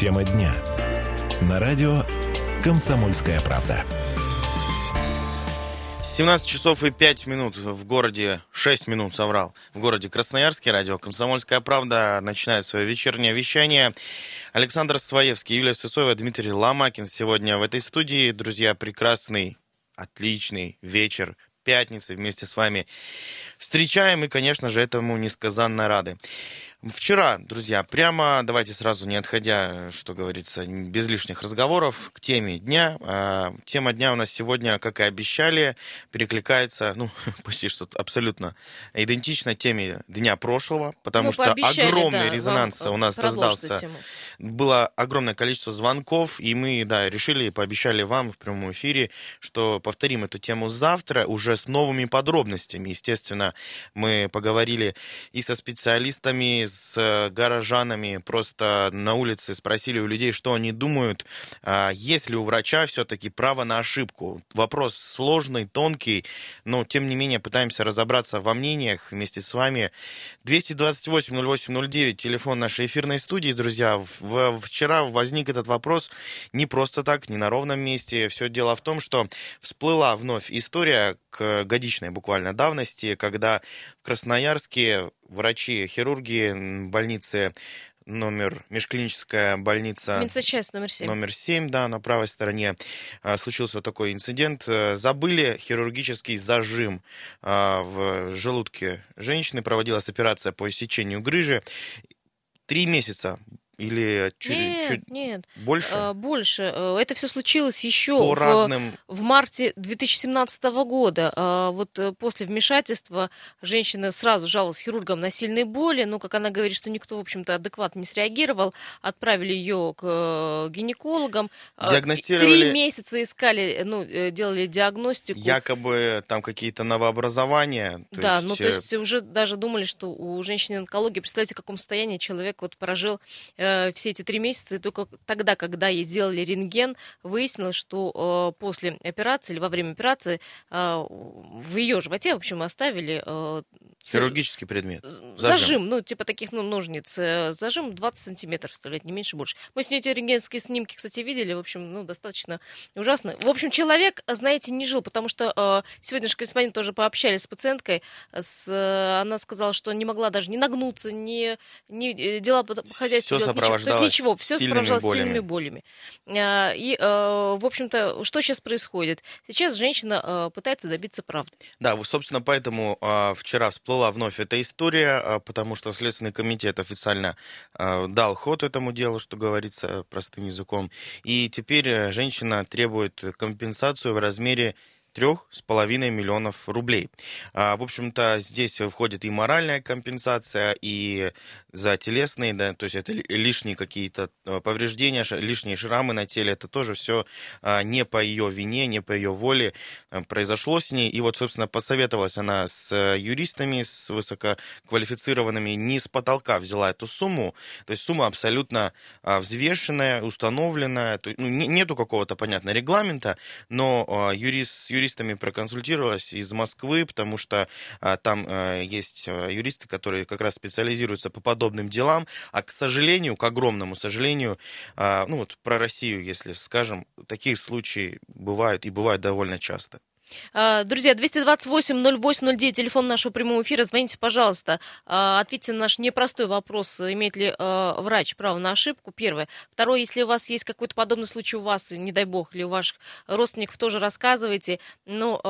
Тема дня. На радио «Комсомольская правда». 17 часов и 5 минут в городе, 6 минут соврал, в городе Красноярске, радио «Комсомольская правда» начинает свое вечернее вещание. Александр Своевский, Юлия Сысоева, Дмитрий Ломакин сегодня в этой студии. Друзья, прекрасный, отличный вечер пятницы вместе с вами встречаем и, конечно же, этому несказанно рады. Вчера, друзья, прямо давайте сразу, не отходя, что говорится, без лишних разговоров, к теме дня. А, тема дня у нас сегодня, как и обещали, перекликается, ну, почти что абсолютно идентично теме дня прошлого, потому ну, что огромный да, резонанс у нас создался. Было огромное количество звонков, и мы, да, решили и пообещали вам в прямом эфире, что повторим эту тему завтра уже с новыми подробностями. Естественно, мы поговорили и со специалистами, с э, горожанами, просто на улице спросили у людей, что они думают, а, есть ли у врача все-таки право на ошибку. Вопрос сложный, тонкий, но тем не менее пытаемся разобраться во мнениях вместе с вами. 228-08-09, телефон нашей эфирной студии, друзья. Вчера возник этот вопрос не просто так, не на ровном месте. Все дело в том, что всплыла вновь история к годичной буквально давности, когда в Красноярске врачи, хирурги больницы номер, межклиническая больница... Медсочасть номер 7. Номер 7, да, на правой стороне. А, случился такой инцидент. Э, забыли хирургический зажим а, в желудке женщины. Проводилась операция по иссечению грыжи. Три месяца или чуть, нет, чуть нет. больше? А, больше. Э, это все случилось еще По в, разным... в марте 2017 года. А, вот э, после вмешательства женщина сразу жаловалась хирургам на сильные боли, но, как она говорит, что никто, в общем-то, адекватно не среагировал. Отправили ее к э, гинекологам. А, Диагностировали... Три месяца искали, ну, делали диагностику. Якобы там какие-то новообразования. да, есть... ну, то есть уже даже думали, что у женщины онкология, представьте, в каком состоянии человек вот прожил Э, все эти три месяца, и только тогда, когда ей сделали рентген, выяснилось, что э, после операции или во время операции э, в ее животе, в общем, оставили Хирургический предмет. Зажим. зажим, ну, типа таких ну, ножниц. Зажим 20 сантиметров вставлять, не меньше, больше. Мы с ней эти рентгенские снимки, кстати, видели, в общем, ну, достаточно ужасно. В общем, человек, знаете, не жил, потому что э, сегодня же корреспондент тоже пообщались с пациенткой, с, э, она сказала, что не могла даже не нагнуться, не, не дела по хозяйству делать, ничего. То есть ничего, все сопровождалось болями. сильными болями. Э, и, э, в общем-то, что сейчас происходит? Сейчас женщина э, пытается добиться правды. Да, собственно, поэтому э, вчера всплыл всплыла вновь эта история, а, потому что Следственный комитет официально а, дал ход этому делу, что говорится простым языком. И теперь э, женщина требует компенсацию в размере трех с половиной миллионов рублей. А, в общем-то, здесь входит и моральная компенсация, и за телесные, да, то есть это лишние какие-то а, повреждения, лишние шрамы на теле, это тоже все а, не по ее вине, не по ее воле произошло с ней. И вот, собственно, посоветовалась она с юристами, с высококвалифицированными, не с потолка взяла эту сумму, то есть сумма абсолютно взвешенная, установленная, ну, нету какого-то, понятно, регламента, но юрист, юристами проконсультировалась из Москвы, потому что а, там а, есть а, юристы, которые как раз специализируются по подобным делам, а, к сожалению, к огромному сожалению, а, ну вот про Россию, если скажем, такие случаи бывают и бывают довольно часто. А, друзья, 228-08-09, телефон нашего прямого эфира. Звоните, пожалуйста. А, ответьте на наш непростой вопрос, имеет ли а, врач право на ошибку, первое. Второе, если у вас есть какой-то подобный случай у вас, не дай бог, или у ваших родственников, тоже рассказывайте. Ну,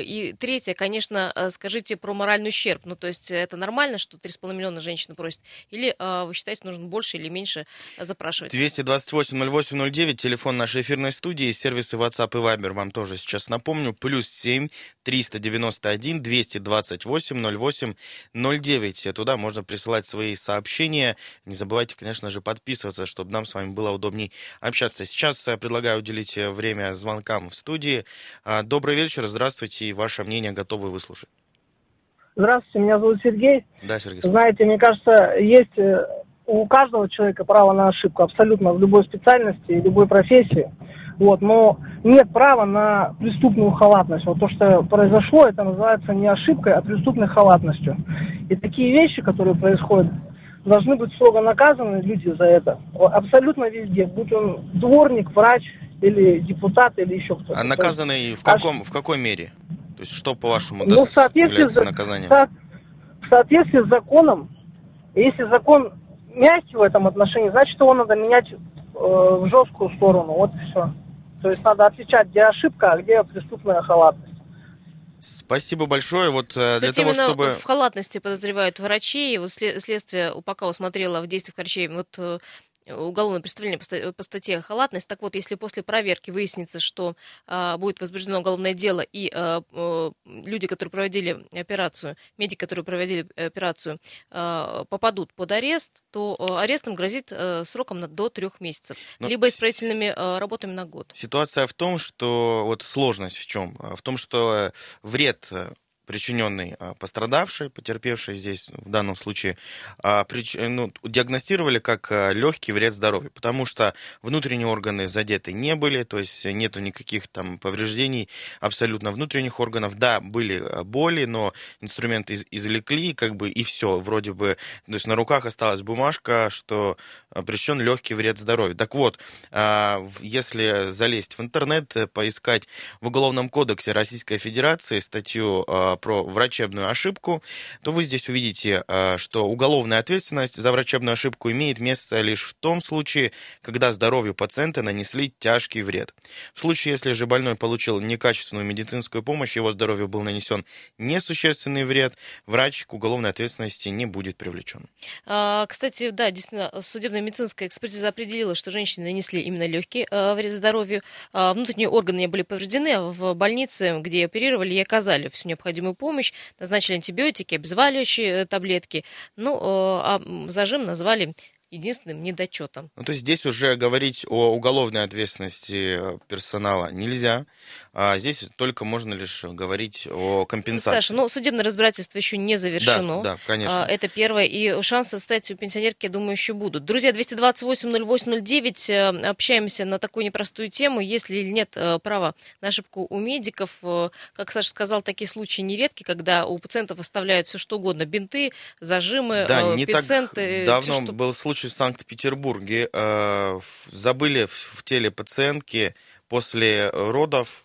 и третье, конечно, скажите про моральный ущерб. Ну, то есть это нормально, что 3,5 миллиона женщина просит? Или вы считаете, нужно больше или меньше запрашивать? 228-08-09, телефон нашей эфирной студии, сервисы WhatsApp и Viber вам тоже сейчас напомню плюс 7 391 228 08 09. Туда можно присылать свои сообщения. Не забывайте, конечно же, подписываться, чтобы нам с вами было удобнее общаться. Сейчас я предлагаю уделить время звонкам в студии. А, добрый вечер, здравствуйте, и ваше мнение готовы выслушать. Здравствуйте, меня зовут Сергей. Да, Сергей. Знаете, мне кажется, есть э, у каждого человека право на ошибку абсолютно в любой специальности и любой профессии. Вот, но нет права на преступную халатность. Вот то, что произошло, это называется не ошибкой, а преступной халатностью. И такие вещи, которые происходят должны быть строго наказаны люди за это. Абсолютно везде, будь он дворник, врач или депутат или еще кто-то. А наказанный в, каком, в какой мере? То есть что, по-вашему, ну, в соответствии является наказанием? В соответствии с законом, если закон мягкий в этом отношении, значит, его надо менять э, в жесткую сторону. Вот и все. То есть надо отличать, где ошибка, а где преступная халатность. Спасибо большое. Вот э, Кстати, для того, именно чтобы... в халатности подозревают врачей. Вот следствие пока усмотрело в действиях врачей вот э, уголовное преступление по статье халатность. Так вот, если после проверки выяснится, что а, будет возбуждено уголовное дело, и а, а, люди, которые проводили операцию, медики, которые проводили операцию, а, попадут под арест, то арестом грозит а, сроком на, до трех месяцев, Но либо исправительными а, работами на год. Ситуация в том, что вот сложность в чем? В том, что вред причиненный а, пострадавшей, потерпевшей здесь в данном случае, а, прич... ну, диагностировали как а, легкий вред здоровью, потому что внутренние органы задеты не были, то есть нету никаких там повреждений абсолютно внутренних органов. Да, были боли, но инструменты из извлекли, как бы и все, вроде бы, то есть на руках осталась бумажка, что причинен легкий вред здоровью. Так вот, если залезть в интернет, поискать в Уголовном кодексе Российской Федерации статью про врачебную ошибку, то вы здесь увидите, э, что уголовная ответственность за врачебную ошибку имеет место лишь в том случае, когда здоровью пациента нанесли тяжкий вред. В случае, если же больной получил некачественную медицинскую помощь, его здоровью был нанесен несущественный вред, врач к уголовной ответственности не будет привлечен. А, кстати, да, действительно, судебная медицинская экспертиза определила, что женщины нанесли именно легкий э, вред здоровью. А, внутренние органы не были повреждены, а в больнице, где оперировали, и оказали всю необходимую необходимую помощь, назначили антибиотики, обезболивающие э, таблетки, ну, э, а зажим назвали единственным недочетом. Ну, то есть здесь уже говорить о уголовной ответственности персонала нельзя. А здесь только можно лишь говорить о компенсации. Саша, ну, судебное разбирательство еще не завершено. Да, да, конечно. А, это первое. И шансы стать у пенсионерки, я думаю, еще будут. Друзья, 228-08-09, э, общаемся на такую непростую тему. Есть ли или нет э, права на ошибку у медиков. Э, как Саша сказал, такие случаи нередки, когда у пациентов оставляют все что угодно. Бинты, зажимы, да, не пациенты. Так давно все, что... был случай в Санкт-Петербурге. Забыли в теле пациентки после родов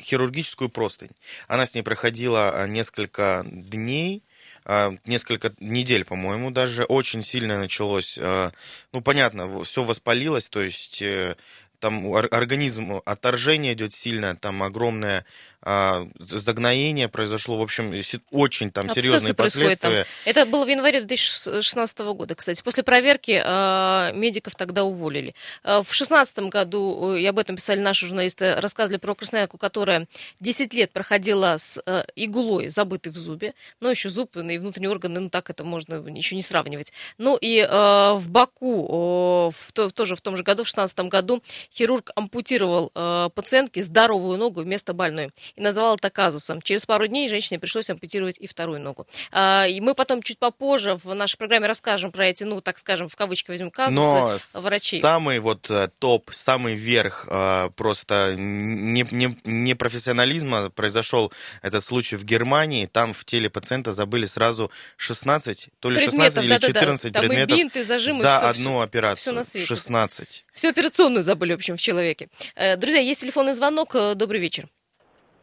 хирургическую простынь. Она с ней проходила а, несколько дней, а, несколько недель, по-моему, даже очень сильно началось, а, ну, понятно, все воспалилось, то есть э, там организм отторжение идет сильно, там огромное загноение произошло, в общем, очень там Абсцессы серьезные последствия. Там. Это было в январе 2016 года, кстати. После проверки а, медиков тогда уволили. А, в 2016 году, и об этом писали наши журналисты, рассказывали про красноярку, которая 10 лет проходила с а, иглой, забытой в зубе, но еще зуб и внутренние органы, ну так это можно еще не сравнивать. Ну и а, в Баку, в, в, тоже в том же году, в 2016 году, хирург ампутировал а, пациентке здоровую ногу вместо больной и назвал это казусом. Через пару дней женщине пришлось ампутировать и вторую ногу. А, и мы потом чуть попозже в нашей программе расскажем про эти, ну, так скажем, в кавычки возьмем казусы Но врачей. самый вот э, топ, самый верх э, просто не, не, не произошел этот случай в Германии. Там в теле пациента забыли сразу 16, то ли 16 предметов, или 14 да, да, да. предметов бинты, зажимы, за все, одну операцию. Все на свете. 16. Всю операционную забыли, в общем, в человеке. Э, друзья, есть телефонный звонок. Добрый вечер.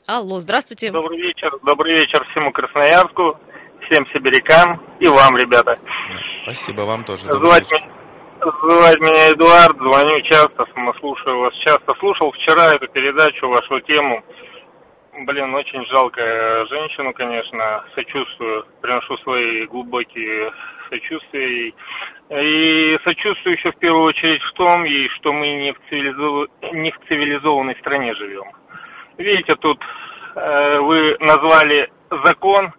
Алло, здравствуйте. Добрый вечер. Добрый вечер всему Красноярску, всем сибирякам и вам, ребята. Спасибо вам тоже. Звать, меня, звать меня Эдуард, звоню часто, слушаю вас часто. Слушал вчера эту передачу, вашу тему. Блин, очень жалко женщину, конечно, сочувствую, приношу свои глубокие сочувствия. И сочувствую еще в первую очередь в том, ей, что мы не в, цивилизов... не в цивилизованной стране живем. Видите, тут вы назвали закон,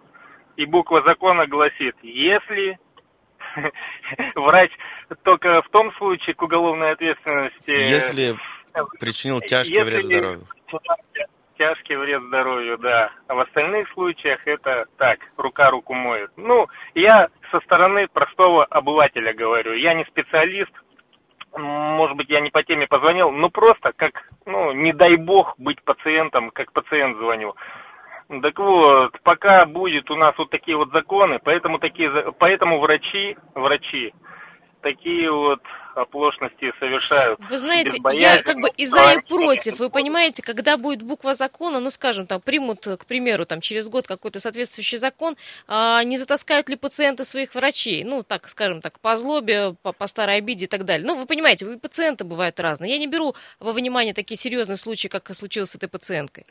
и буква закона гласит, если врач только в том случае к уголовной ответственности... Если причинил тяжкий если вред здоровью. Тяжкий вред здоровью, да. А в остальных случаях это так, рука руку моет. Ну, я со стороны простого обывателя говорю. Я не специалист, может быть, я не по теме позвонил, но просто как, ну, не дай бог быть пациентом, как пациент звоню. Так вот, пока будет у нас вот такие вот законы, поэтому такие, поэтому врачи, врачи такие вот оплошности совершают. Вы знаете, я как бы и за, и против. Вы понимаете, когда будет буква закона, ну, скажем, там, примут, к примеру, там, через год какой-то соответствующий закон, а, не затаскают ли пациенты своих врачей? Ну, так, скажем так, по злобе, по, по старой обиде и так далее. Ну, вы понимаете, вы пациенты бывают разные. Я не беру во внимание такие серьезные случаи, как случилось с этой пациенткой.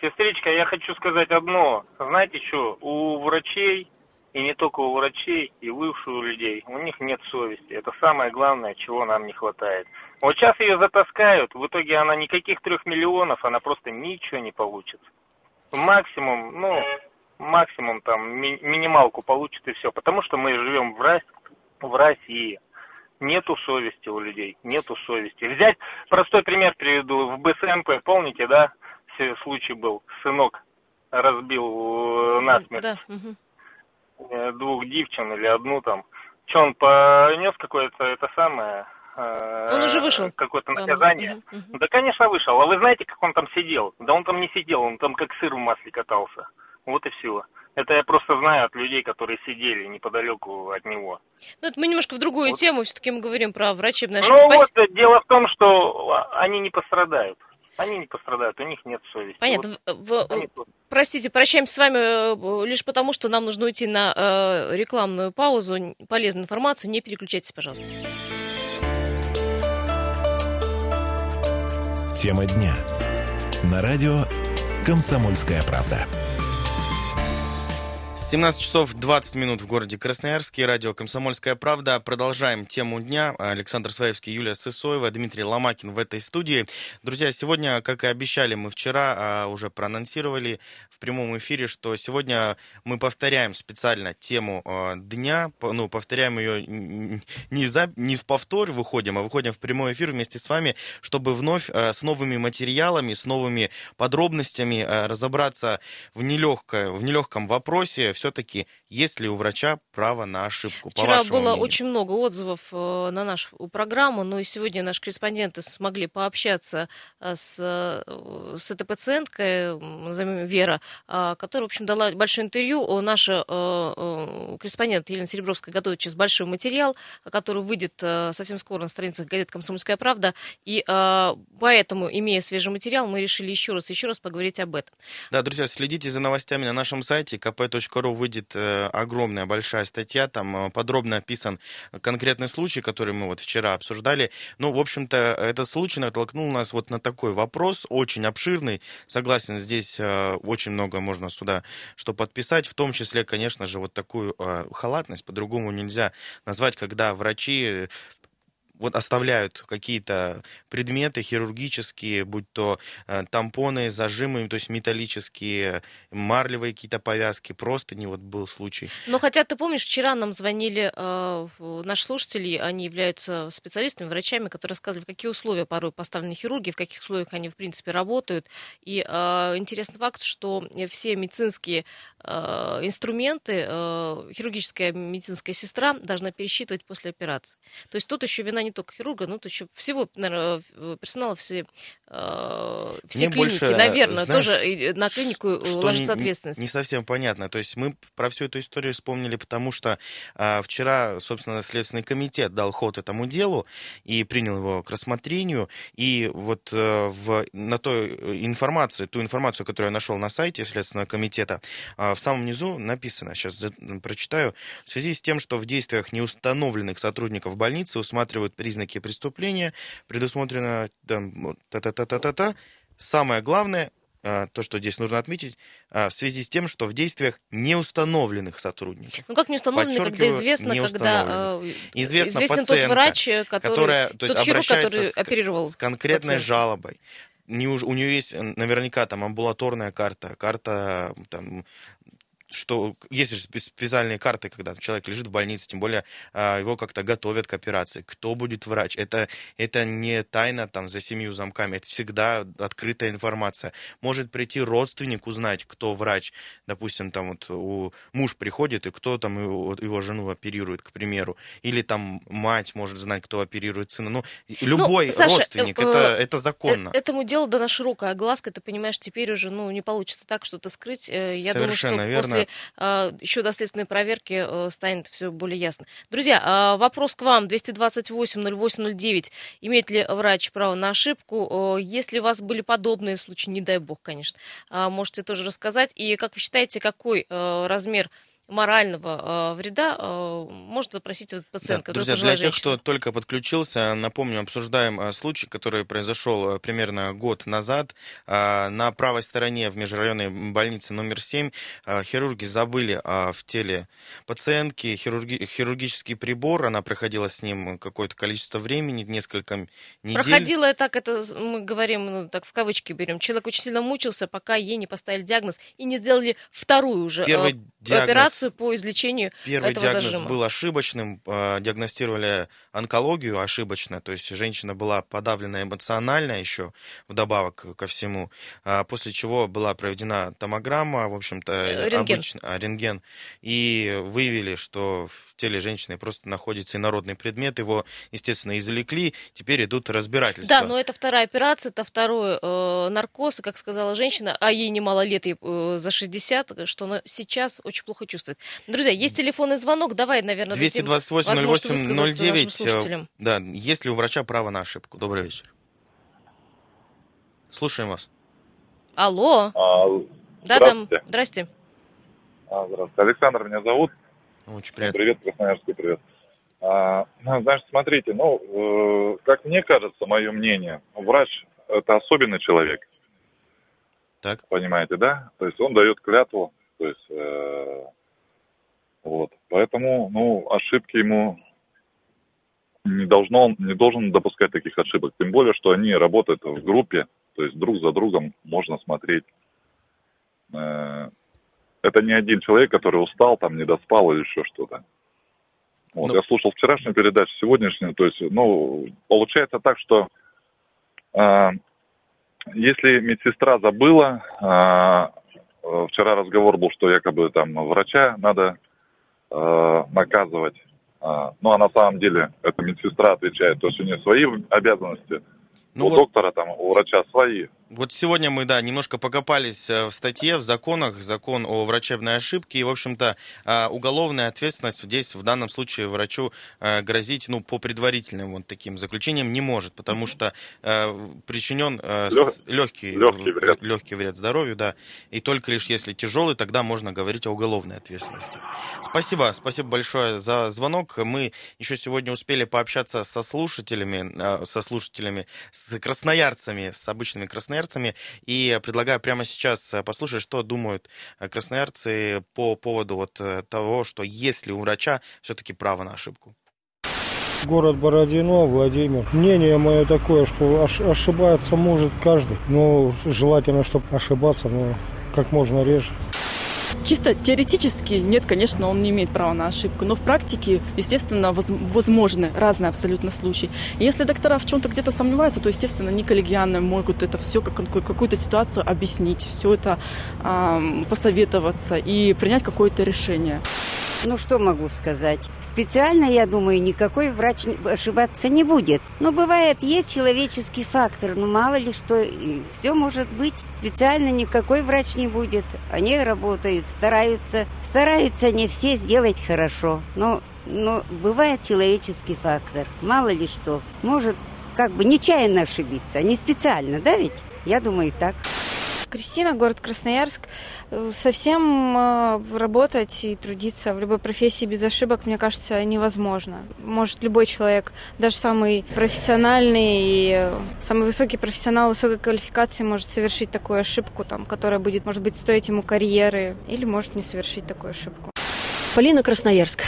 Сестричка, я хочу сказать одно. Знаете что, у врачей и не только у врачей, и бывших у людей, у них нет совести. Это самое главное, чего нам не хватает. Вот сейчас ее затаскают, в итоге она никаких трех миллионов, она просто ничего не получит. Максимум, ну, максимум там ми- минималку получит и все. Потому что мы живем в, в России. Нету совести у людей, нету совести. Взять простой пример приведу. В БСМП, помните, да, случай был, сынок разбил э, насмерть. Да. Угу двух девчин или одну там. Че, он понес какое-то это самое... Э, он уже вышел. Какое-то наказание. Угу, угу. Да, конечно, вышел. А вы знаете, как он там сидел? Да он там не сидел, он там как сыр в масле катался. Вот и все. Это я просто знаю от людей, которые сидели неподалеку от него. Ну, это мы немножко в другую вот. тему, все-таки мы говорим про врачебное Ну, вот, дело в том, что они не пострадают. Они не пострадают, у них нет совести. Понятно. Вот. В, простите, прощаемся с вами э, лишь потому, что нам нужно уйти на э, рекламную паузу. Полезную информацию. Не переключайтесь, пожалуйста. Тема дня. На радио «Комсомольская правда». 17 часов 20 минут в городе Красноярске. Радио «Комсомольская правда». Продолжаем тему дня. Александр Своевский, Юлия Сысоева, Дмитрий Ломакин в этой студии. Друзья, сегодня, как и обещали, мы вчера а, уже проанонсировали в прямом эфире, что сегодня мы повторяем специально тему а, дня. Ну, повторяем ее не, за, не в повтор выходим, а выходим в прямой эфир вместе с вами, чтобы вновь а, с новыми материалами, с новыми подробностями разобраться в, нелегкое, в нелегком вопросе все-таки есть ли у врача право на ошибку? Вчера было мнению? очень много отзывов э, на нашу программу, но и сегодня наши корреспонденты смогли пообщаться э, с, э, с этой пациенткой, назовем Вера, которая, в общем, дала большое интервью. Наша корреспондент Елена Серебровская готовит сейчас большой материал, который выйдет совсем скоро на страницах газеты «Комсомольская правда». И поэтому, имея свежий материал, мы решили еще раз, еще раз поговорить об этом. Да, друзья, следите за новостями на нашем сайте kp.ru выйдет э, огромная большая статья, там э, подробно описан конкретный случай, который мы вот вчера обсуждали. Ну, в общем-то, этот случай натолкнул нас вот на такой вопрос, очень обширный. Согласен, здесь э, очень много можно сюда что подписать, в том числе, конечно же, вот такую халатность, по-другому нельзя назвать, когда врачи вот оставляют какие-то предметы хирургические, будь то э, тампоны, зажимы, то есть металлические, марлевые какие-то повязки, просто не вот был случай. Но хотя ты помнишь, вчера нам звонили э, наши слушатели, они являются специалистами, врачами, которые рассказывали, какие условия порой поставлены хирурги, в каких условиях они в принципе работают. И э, интересный факт, что все медицинские э, инструменты э, хирургическая медицинская сестра должна пересчитывать после операции. То есть тут еще вина не не только хирурга, но еще всего, наверное, персонала, все, э, все Мне клиники, больше, наверное, знаешь, тоже на клинику ложится не, ответственность. Не, не совсем понятно. То есть мы про всю эту историю вспомнили, потому что э, вчера, собственно, Следственный комитет дал ход этому делу и принял его к рассмотрению. И вот э, в, на той информации, ту информацию, которую я нашел на сайте Следственного комитета, э, в самом низу написано, сейчас прочитаю, в связи с тем, что в действиях неустановленных сотрудников больницы усматривают признаки преступления, предусмотрено там, та-та-та-та-та-та. Самое главное, а, то, что здесь нужно отметить, а, в связи с тем, что в действиях неустановленных сотрудников. Ну как неустановленных, когда известно, когда э, известно известен тот врач, который, которая, то тот хирург, который с, оперировал с конкретной пациента. жалобой. Не, у нее есть наверняка там амбулаторная карта, карта там, что есть же специальные карты, когда человек лежит в больнице, тем более а, его как-то готовят к операции. Кто будет врач? Это, это не тайна там за семью замками, это всегда открытая информация. Может прийти родственник узнать, кто врач. Допустим, там вот у, муж приходит, и кто там его, его жену оперирует, к примеру. Или там мать может знать, кто оперирует сына. Ну, любой ну, Саша, родственник, э, это, это законно. Э, этому делу дана широкая огласка, ты понимаешь, теперь уже ну, не получится так что-то скрыть. Э, я Совершенно думаю, что верно. после э, еще доследственной проверки э, станет все более ясно. Друзья, э, вопрос к вам. 228-08-09. Имеет ли врач право на ошибку? Э, если у вас были подобные случаи, не дай бог, конечно, э, можете тоже рассказать. И как вы считаете, какой э, размер морального э, вреда э, может запросить вот пациентка. Да, друзья, для тех, кто только подключился, напомню, обсуждаем э, случай, который произошел примерно год назад. Э, на правой стороне в межрайонной больнице номер 7 э, хирурги забыли э, в теле пациентки хирурги, хирургический прибор. Она проходила с ним какое-то количество времени, несколько недель. Проходила так, это мы говорим, ну, так в кавычки берем. Человек очень сильно мучился, пока ей не поставили диагноз и не сделали вторую уже Первый операцию операцию по излечению Первый этого диагноз зажима. был ошибочным, а, диагностировали онкологию ошибочно, то есть женщина была подавлена эмоционально еще вдобавок ко всему, а, после чего была проведена томограмма, в общем-то, э, рентген. Обычно, а, рентген, и выявили, что в теле женщины просто находится инородный предмет, его, естественно, извлекли, теперь идут разбирательства. Да, но это вторая операция, это второй э, наркоз, как сказала женщина, а ей немало лет, ей э, за 60, что она сейчас очень плохо чувствует. Друзья, есть телефонный звонок, давай, наверное, 228 08 09. Да, есть ли у врача право на ошибку? Добрый вечер. Слушаем вас. Алло. А, да, да, здрасте. А, здравствуйте. Александр меня зовут. Очень приятно. Привет, Красноярский привет. А, ну, значит, смотрите, ну, э, как мне кажется, мое мнение, врач – это особенный человек. Так. Понимаете, да? То есть он дает клятву, то есть, э, вот. Поэтому, ну, ошибки ему не должно, не должен допускать таких ошибок. Тем более, что они работают в группе, то есть друг за другом можно смотреть. Э, это не один человек, который устал, там, не доспал или еще что-то. Вот, ну... Я слушал вчерашнюю передачу, сегодняшнюю. То есть, ну, получается так, что э, если медсестра забыла, э, вчера разговор был, что якобы там врача надо э, наказывать. Э, ну, а на самом деле это медсестра отвечает. То есть у нее свои обязанности, ну, у вот... доктора там, у врача свои. Вот сегодня мы, да, немножко покопались э, в статье, в законах, закон о врачебной ошибке, и, в общем-то, э, уголовная ответственность здесь, в данном случае, врачу э, грозить, ну, по предварительным вот таким заключениям не может, потому что причинен легкий, легкий, вред. легкий вред здоровью, да, и только лишь если тяжелый, тогда можно говорить о уголовной ответственности. Спасибо, спасибо большое за звонок. Мы еще сегодня успели пообщаться со слушателями, со слушателями, с красноярцами, с обычными красноярцами, красноярцами. И предлагаю прямо сейчас э, послушать, что думают э, красноярцы по поводу вот э, того, что есть ли у врача все-таки право на ошибку. Город Бородино, Владимир. Мнение мое такое, что ошибаться может каждый. Но желательно, чтобы ошибаться, но как можно реже. Чисто теоретически нет, конечно, он не имеет права на ошибку, но в практике, естественно, возможны разные абсолютно случаи. И если доктора в чем-то где-то сомневаются, то, естественно, не коллегиально могут это все, как, какую-то ситуацию объяснить, все это э, посоветоваться и принять какое-то решение. Ну, что могу сказать? Специально, я думаю, никакой врач ошибаться не будет. Но бывает, есть человеческий фактор, но мало ли что, все может быть. Специально никакой врач не будет. Они работают, стараются. Стараются не все сделать хорошо. Но, но бывает человеческий фактор. Мало ли что. Может, как бы нечаянно ошибиться, не специально, да ведь? Я думаю, так. Кристина, город Красноярск. Совсем э, работать и трудиться в любой профессии без ошибок, мне кажется, невозможно. Может любой человек, даже самый профессиональный и э, самый высокий профессионал высокой квалификации может совершить такую ошибку, там, которая будет, может быть, стоить ему карьеры, или может не совершить такую ошибку. Полина Красноярск.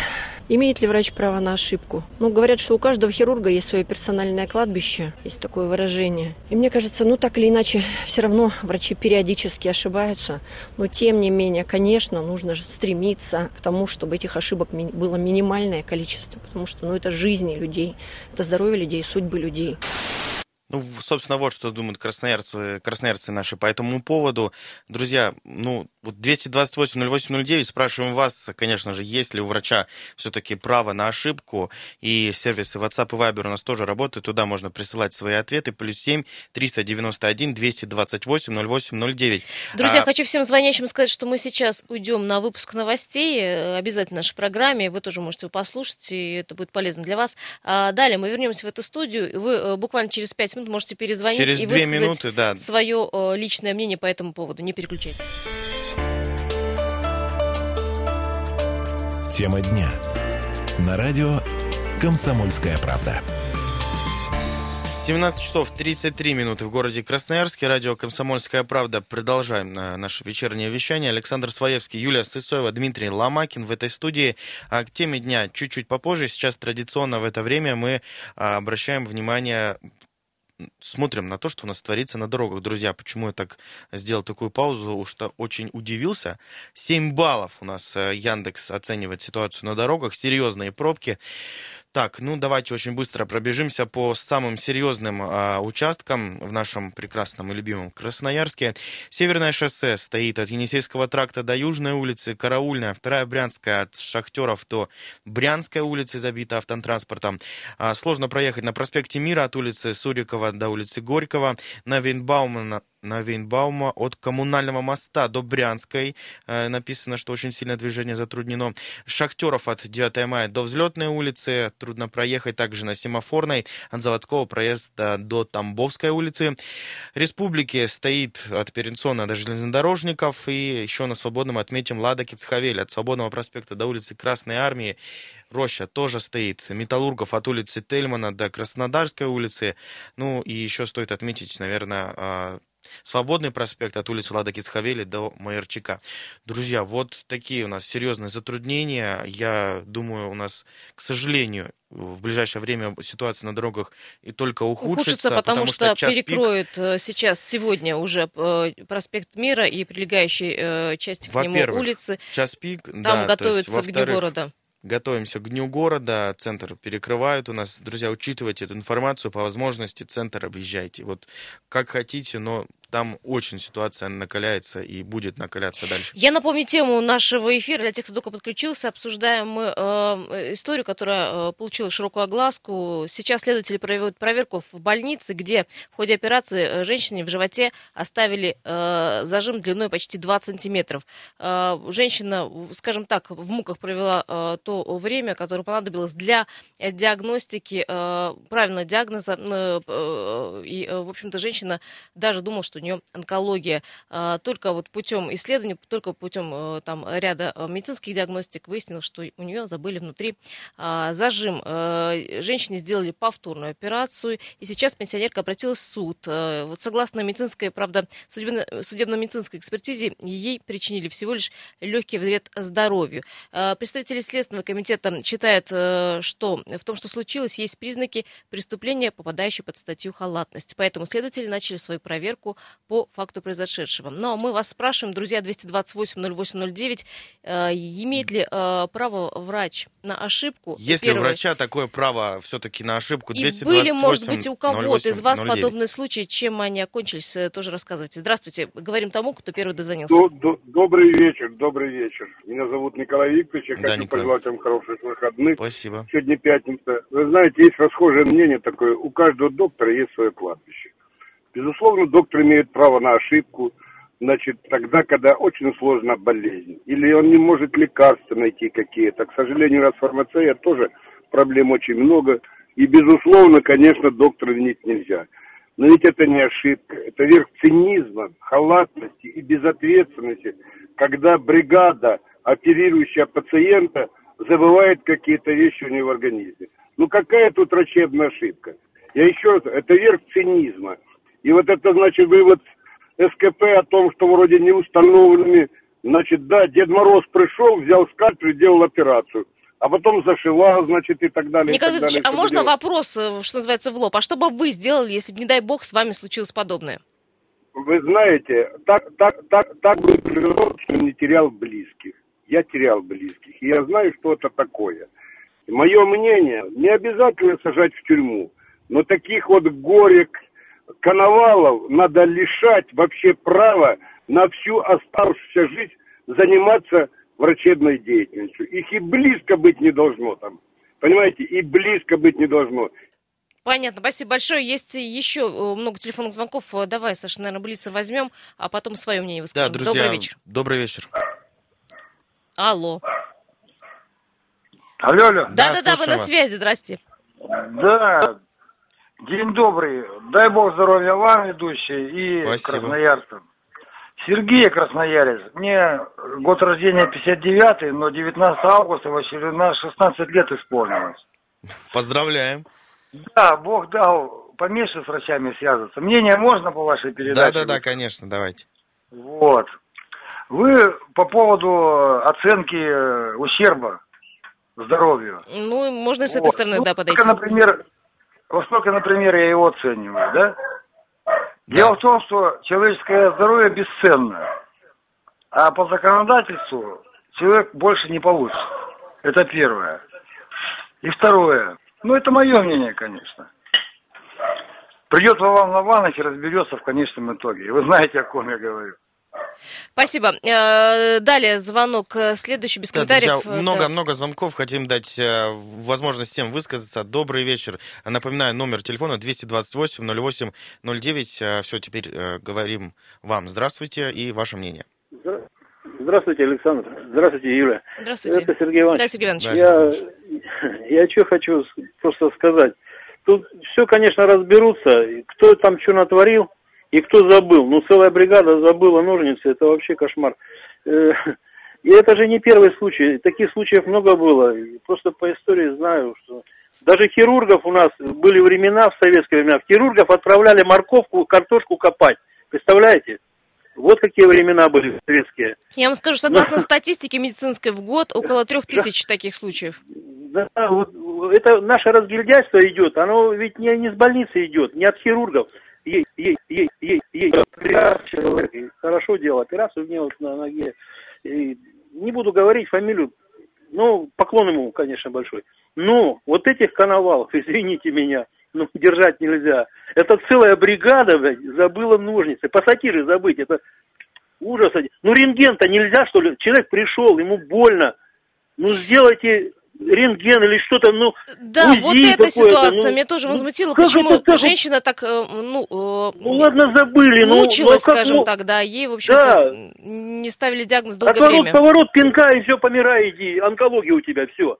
Имеет ли врач право на ошибку? Ну, говорят, что у каждого хирурга есть свое персональное кладбище, есть такое выражение. И мне кажется, ну, так или иначе, все равно врачи периодически ошибаются. Но, тем не менее, конечно, нужно стремиться к тому, чтобы этих ошибок было минимальное количество, потому что, ну, это жизни людей, это здоровье людей, судьбы людей. Ну, собственно, вот что думают красноярцы, красноярцы наши по этому поводу. Друзья, ну, вот 228-08-09, спрашиваем вас, конечно же, есть ли у врача все-таки право на ошибку, и сервисы WhatsApp и Viber у нас тоже работают, туда можно присылать свои ответы, плюс 7 391 228 08 09. Друзья, а... хочу всем звонящим сказать, что мы сейчас уйдем на выпуск новостей, э, обязательно в нашей программе, вы тоже можете его послушать, и это будет полезно для вас. А далее мы вернемся в эту студию, вы э, буквально через 5 минут можете перезвонить через и высказать минуты, да. свое э, личное мнение по этому поводу. Не переключайтесь. Тема дня. На радио «Комсомольская правда». 17 часов 33 минуты в городе Красноярске. Радио «Комсомольская правда». Продолжаем наше вечернее вещание. Александр Своевский, Юлия Сысоева, Дмитрий Ломакин в этой студии. А к теме дня чуть-чуть попозже. Сейчас традиционно в это время мы а, обращаем внимание смотрим на то, что у нас творится на дорогах. Друзья, почему я так сделал такую паузу, что очень удивился. 7 баллов у нас э, Яндекс оценивает ситуацию на дорогах, серьезные пробки. Так, ну давайте очень быстро пробежимся по самым серьезным а, участкам в нашем прекрасном и любимом Красноярске. Северное шоссе стоит от Енисейского тракта до Южной улицы, Караульная, вторая Брянская от Шахтеров до Брянской улицы забита автотранспортом. А, сложно проехать на проспекте Мира от улицы Сурикова до улицы Горького, на Вейнбаумана на Вейнбаума от коммунального моста до Брянской. Э, написано, что очень сильное движение затруднено. Шахтеров от 9 мая до Взлетной улицы. Трудно проехать также на Семафорной. От Заводского проезда до Тамбовской улицы. Республики стоит от Перенсона до железнодорожников. И еще на Свободном отметим Лада Кицхавель. От Свободного проспекта до улицы Красной Армии. Роща тоже стоит. Металлургов от улицы Тельмана до Краснодарской улицы. Ну и еще стоит отметить, наверное, а, Свободный проспект от улицы Лада Кисхавели до Майорчика. Друзья, вот такие у нас серьезные затруднения. Я думаю, у нас, к сожалению, в ближайшее время ситуация на дорогах и только ухудшится. Ухудшится, потому, потому что, что перекроют пик... Э, сейчас, сегодня уже э, проспект Мира и прилегающие э, части к нему улицы. час пик, Там да, готовятся есть, к Дню города готовимся к Дню города, центр перекрывают у нас. Друзья, учитывайте эту информацию, по возможности центр объезжайте. Вот как хотите, но там очень ситуация накаляется и будет накаляться дальше. Я напомню тему нашего эфира для тех, кто только подключился. Обсуждаем мы э, историю, которая э, получила широкую огласку. Сейчас следователи проводят проверку в больнице, где в ходе операции э, женщине в животе оставили э, зажим длиной почти 20 сантиметров. Э, женщина, скажем так, в муках провела э, то время, которое понадобилось для диагностики, э, правильного диагноза. Э, э, и, э, в общем-то, женщина даже думала, что нее онкология. А, только вот путем исследований, только путем э, там, ряда э, медицинских диагностик выяснилось, что у нее забыли внутри а, зажим. Э, женщине сделали повторную операцию, и сейчас пенсионерка обратилась в суд. Вот согласно медицинской, правда, судебно-медицинской экспертизе, ей причинили всего лишь легкий вред здоровью. Представители Следственного комитета считают, что в том, что случилось, есть признаки преступления, попадающие под статью халатность. Поэтому следователи начали свою проверку по факту произошедшего. Но мы вас спрашиваем, друзья, 228-08-09, э, имеет ли э, право врач на ошибку? Есть ли у врача такое право все-таки на ошибку? 228, И были, может быть, у кого-то из вас 09. подобные случаи, чем они окончились, э, тоже рассказывайте. Здравствуйте, говорим тому, кто первый дозвонился. Добрый вечер, добрый вечер. Меня зовут Николай Викторович, я да, хочу Николай. пожелать вам хороших выходных. Спасибо. Сегодня пятница. Вы знаете, есть расхожее мнение такое, у каждого доктора есть свое кладбище. Безусловно, доктор имеет право на ошибку, значит, тогда, когда очень сложна болезнь. Или он не может лекарства найти какие-то. К сожалению, раз фармация тоже проблем очень много. И, безусловно, конечно, доктора винить нельзя. Но ведь это не ошибка, это верх цинизма, халатности и безответственности, когда бригада, оперирующая пациента, забывает какие-то вещи у него в организме. Ну какая тут врачебная ошибка? Я еще раз, это верх цинизма. И вот это, значит, вывод СКП о том, что вроде не установленными, значит, да, Дед Мороз пришел, взял скальпель, делал операцию. а потом зашивал, значит, и так далее. Николай Ильич, а можно делать. вопрос, э, что называется, в лоб? А что бы вы сделали, если бы, не дай бог, с вами случилось подобное? Вы знаете, так, так, так, так бы природа, что не терял близких. Я терял близких. И я знаю, что это такое. Мое мнение, не обязательно сажать в тюрьму, но таких вот горек, коновалов надо лишать вообще права на всю оставшуюся жизнь заниматься врачебной деятельностью. Их и близко быть не должно там. Понимаете, и близко быть не должно. Понятно, спасибо большое. Есть еще э, много телефонных звонков. Э, Давай, Саша, наверное, Блица возьмем, а потом свое мнение Да, выскажем. друзья, Добрый вечер. Добрый вечер. Алло. Алло, алло. Да-да-да, вы на вас. связи, здрасте. Да, день добрый. Дай бог здоровья вам, ведущий, и Спасибо. красноярцам. Сергей Красноярец. Мне год рождения 59-й, но 19 августа в очередной 16 лет исполнилось. Поздравляем. Да, Бог дал поменьше с врачами связываться. Мнение можно по вашей передаче? Да-да-да, конечно, давайте. Вот. Вы по поводу оценки э, ущерба здоровью. Ну, можно и с этой Вот. стороны, Ну, да, подойти. Сколько, например, во сколько, например, я его оцениваю, да? Дело в том, что человеческое здоровье бесценно, а по законодательству человек больше не получит. Это первое. И второе. Ну, это мое мнение, конечно. Придет Вован Лаванов и разберется в конечном итоге. И вы знаете, о ком я говорю. Спасибо. Э, Далее звонок э, следующий, без Да, комментариев. друзья, Э, много-много звонков. Хотим дать возможность всем высказаться. Добрый вечер. Напоминаю, номер телефона 228-08-09. Все, теперь говорим вам. Здравствуйте и ваше мнение. Здравствуйте, Александр. Здравствуйте, Юля. да. Здравствуйте. Это Сергей Иванович. Да, Сергей Иванович. Да, Я, я что хочу просто сказать. Тут все, конечно, разберутся. Кто там что натворил и кто забыл. Ну, целая бригада забыла ножницы. Это вообще кошмар. Э, И это же не первый случай. Таких случаев много было. Просто по истории знаю, что даже хирургов у нас были времена в советские времена. Хирургов отправляли морковку, картошку копать. Представляете? Вот какие времена были советские. Я вам скажу, согласно статистике медицинской, в год около трех тысяч таких случаев. Да, вот это наше разгильдяйство идет, оно ведь не, не с больницы идет, не от хирургов. Есть, есть, есть, есть, есть операция, хорошо делал операцию мне вот на ноге. И не буду говорить фамилию, ну, поклон ему, конечно, большой. Но вот этих коновалов, извините меня, ну, держать нельзя. Это целая бригада, блядь, забыла ножницы. Пассатиры забыть, это ужас. Ну, рентген-то нельзя, что ли? Человек пришел, ему больно. Ну, сделайте рентген или что-то, ну, Да, УЗИ вот эта какое-то, ситуация ну, меня тоже ну, возмутила. как Почему это так? женщина так, э, ну, э, Ну, ладно, забыли, ну, мучилась, ну, как, скажем ну, так, да, ей, в общем-то, Да. не ставили диагноз долгое Отворот, время. поворот, пинка, и все, помирай, иди, онкология у тебя, все.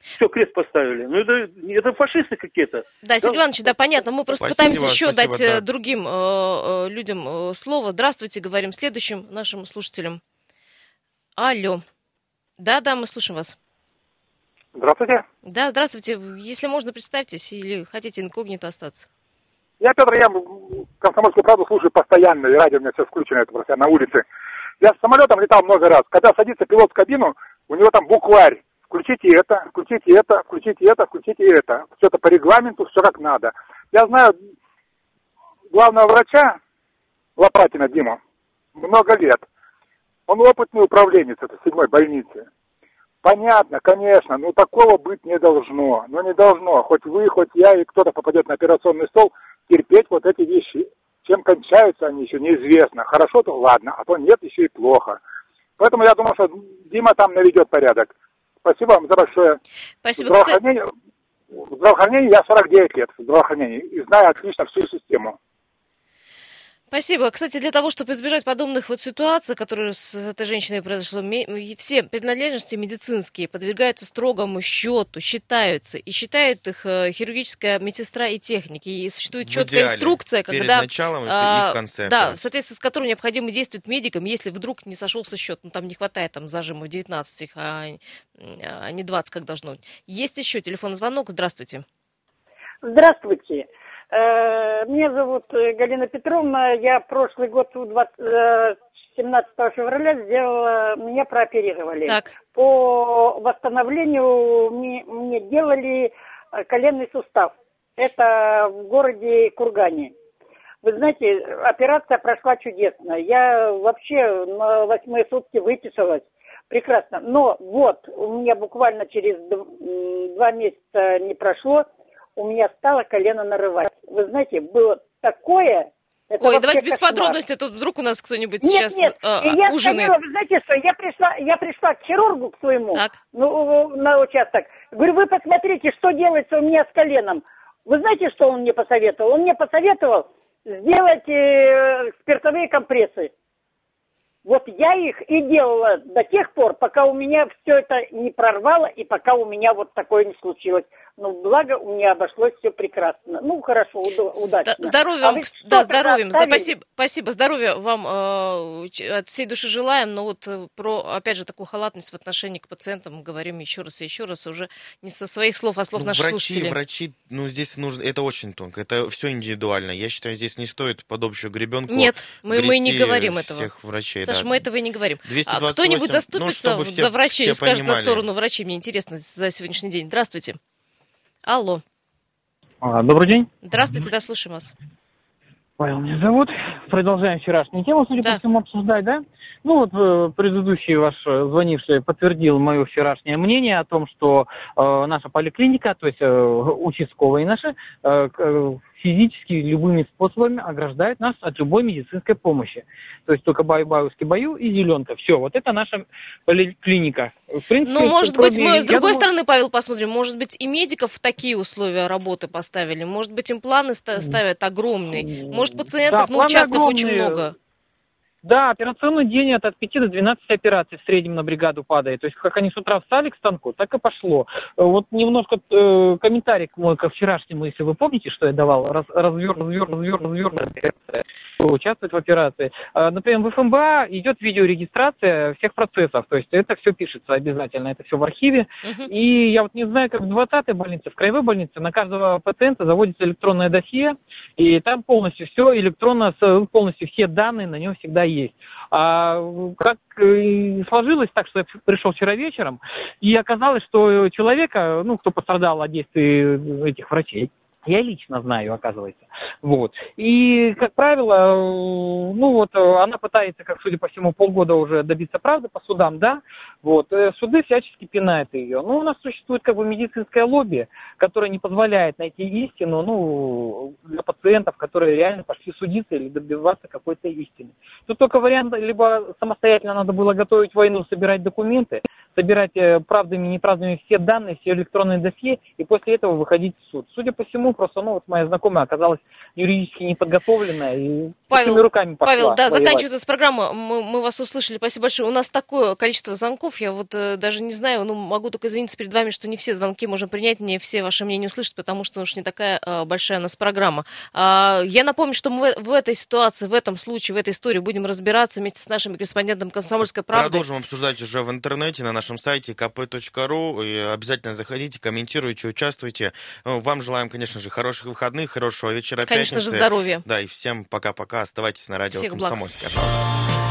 Все, крест поставили. Ну, это, это фашисты какие-то. Да, Сергей Иванович, да, понятно. Мы просто Спасибо, пытаемся еще спасибо, дать да. другим э, э, людям э, слово. Здравствуйте, говорим следующим нашим слушателям. Алло. Да, да, мы слушаем вас. Здравствуйте. Да, здравствуйте. Если можно, представьтесь или хотите инкогнито остаться. Я Петр, я комсомольскую правду слушаю постоянно, и радио у меня все включено, это просто я на улице. Я с самолетом летал много раз. Когда садится пилот в кабину, у него там букварь. Включите это, включите это, включите это, включите это. Все это по регламенту, все как надо. Я знаю главного врача Лопатина Дима много лет. Он опытный управленец этой седьмой больницы. Понятно, конечно, но такого быть не должно. Но не должно. Хоть вы, хоть я и кто-то попадет на операционный стол, терпеть вот эти вещи. Чем кончаются они еще неизвестно. Хорошо, то ладно, а то нет, еще и плохо. Поэтому я думаю, что Дима там наведет порядок. Спасибо вам за большое. Спасибо. В здравоохранении я 49 лет в здравоохранении и знаю отлично всю систему. Спасибо. Кстати, для того, чтобы избежать подобных вот ситуаций, которые с этой женщиной произошло, и все принадлежности медицинские подвергаются строгому счету, считаются, и считают их э, хирургическая медсестра и техники. И существует В четкая идеале. инструкция, Перед когда... началом и а, в конце Да, в соответствии с которой необходимо действовать медикам, если вдруг не сошелся счет, ну там не хватает там зажимов 19, их, а, а не 20, как должно быть. Есть еще телефонный звонок. Здравствуйте. Здравствуйте. Э, Меня зовут э, Галина Петровна. Я прошлый год, у 20 э, 17 февраля, сделала, меня прооперировали. Так. по восстановлению мне, мне делали коленный сустав. Это в городе Кургане. Вы знаете, операция прошла чудесно. Я вообще на восьмые сутки выписалась. Прекрасно. Но вот, у меня буквально через два месяца не прошло, у меня стало колено нарывать. Вы знаете, было такое... Это Ой, давайте без кошмар. подробностей, тут вдруг у нас кто-нибудь нет, сейчас нет. Э, я ужинает. Сходила, вы знаете что, я пришла, я пришла к хирургу к своему, так. ну, на участок. Говорю, вы посмотрите, что делается у меня с коленом. Вы знаете, что он мне посоветовал? Он мне посоветовал сделать э, спиртовые компрессы. Вот я их и делала до тех пор, пока у меня все это не прорвало и пока у меня вот такое не случилось. Но благо у меня обошлось все прекрасно. Ну, хорошо, удачно. Здоровья а вам, да, здоровья. Да, спасибо, спасибо, здоровья вам э, от всей души желаем. Но вот э, про, опять же, такую халатность в отношении к пациентам говорим еще раз и еще раз, уже не со своих слов, а слов ну, наших врачи, слушателей. Врачи, ну, здесь нужно, это очень тонко, это все индивидуально. Я считаю, здесь не стоит под общую гребенку Нет, мы, мы не говорим этого. всех врачей. Саша, да. мы этого и не говорим. 228, а кто-нибудь заступится ну, все, за за врачей и скажет понимали. на сторону врачей? Мне интересно за сегодняшний день. Здравствуйте. Алло. А, добрый день. Здравствуйте, да, слушаем вас. Павел меня зовут. Продолжаем вчерашнюю тему, судя Да. по всему, обсуждать, да? Ну вот э, предыдущий ваш э, звонивший подтвердил мое вчерашнее мнение о том, что э, наша поликлиника, то есть э, участковые наши, э, э, физически любыми способами ограждают нас от любой медицинской помощи. То есть только баю-баюски баю и зеленка. Все, вот это наша поликлиника. В принципе, Ну, может быть, мы с другой думаю- стороны, Павел, посмотрим. Может быть, и медиков в такие условия работы поставили. Может быть, им планы ста- ставят огромные. Может, пациентов Да, на планы участках очень огромные. много. Да, операционный день это от 5 до 12 операций в среднем на бригаду падает. То есть, как они с утра встали к станку, так и пошло. Э, Вот немножко э, комментарий мой ко вчерашнему, если вы помните, что я давал, раз, развер, развер, развер, развер, участвовать в операции. Э, Например, в ФМБА идет видеорегистрация всех процессов, то есть это все пишется обязательно, это все в архиве. И я вот не знаю, как в 20-й больнице, в краевой больнице на каждого пациента заводится электронное досье, и там полностью все электронно, полностью все данные на нем всегда есть. А как э, сложилось так, что я пришел вчера вечером, и оказалось, что человека, ну, кто пострадал от действий этих врачей, я лично знаю, оказывается. Вот. И, как правило, э, ну вот, э, она пытается, как судя по всему, полгода уже добиться правды по судам, да, вот, э, суды всячески пинают ее. Но у нас существует как бы медицинское лобби, которое не позволяет найти истину, ну, для пациентов, которые реально пошли судиться или добиваться какой-то истины. Тут только вариант, либо самостоятельно надо было готовить войну, собирать документы, собирать э, правдами и неправдами все данные, все электронные досье, и после этого выходить в суд. Судя по всему, просто, ну, вот моя знакомая оказалась юридически неподготовленная и Павел, руками пошла Павел, да, воевать. заканчивается программа. Мы, мы вас услышали. Спасибо большое. У нас такое количество звонков. Я вот э, даже не знаю, ну, могу только извиниться перед вами, что не все звонки можем принять, не все ваши мнения услышать, потому что уж не такая э, большая у нас программа. А, я напомню, что мы в, в этой ситуации, в этом случае, в этой истории будем разбираться вместе с нашим корреспондентом «Комсомольской правды». Продолжим обсуждать уже в интернете на нашем сайте kp.ru. Обязательно заходите, комментируйте, участвуйте. Ну, Вам желаем, конечно же, хороших выходных, хорошего вечера Конечно же, пятницы. здоровья. Да, и всем пока-пока. Оставайтесь на радио Всех благ. «Комсомольская правда».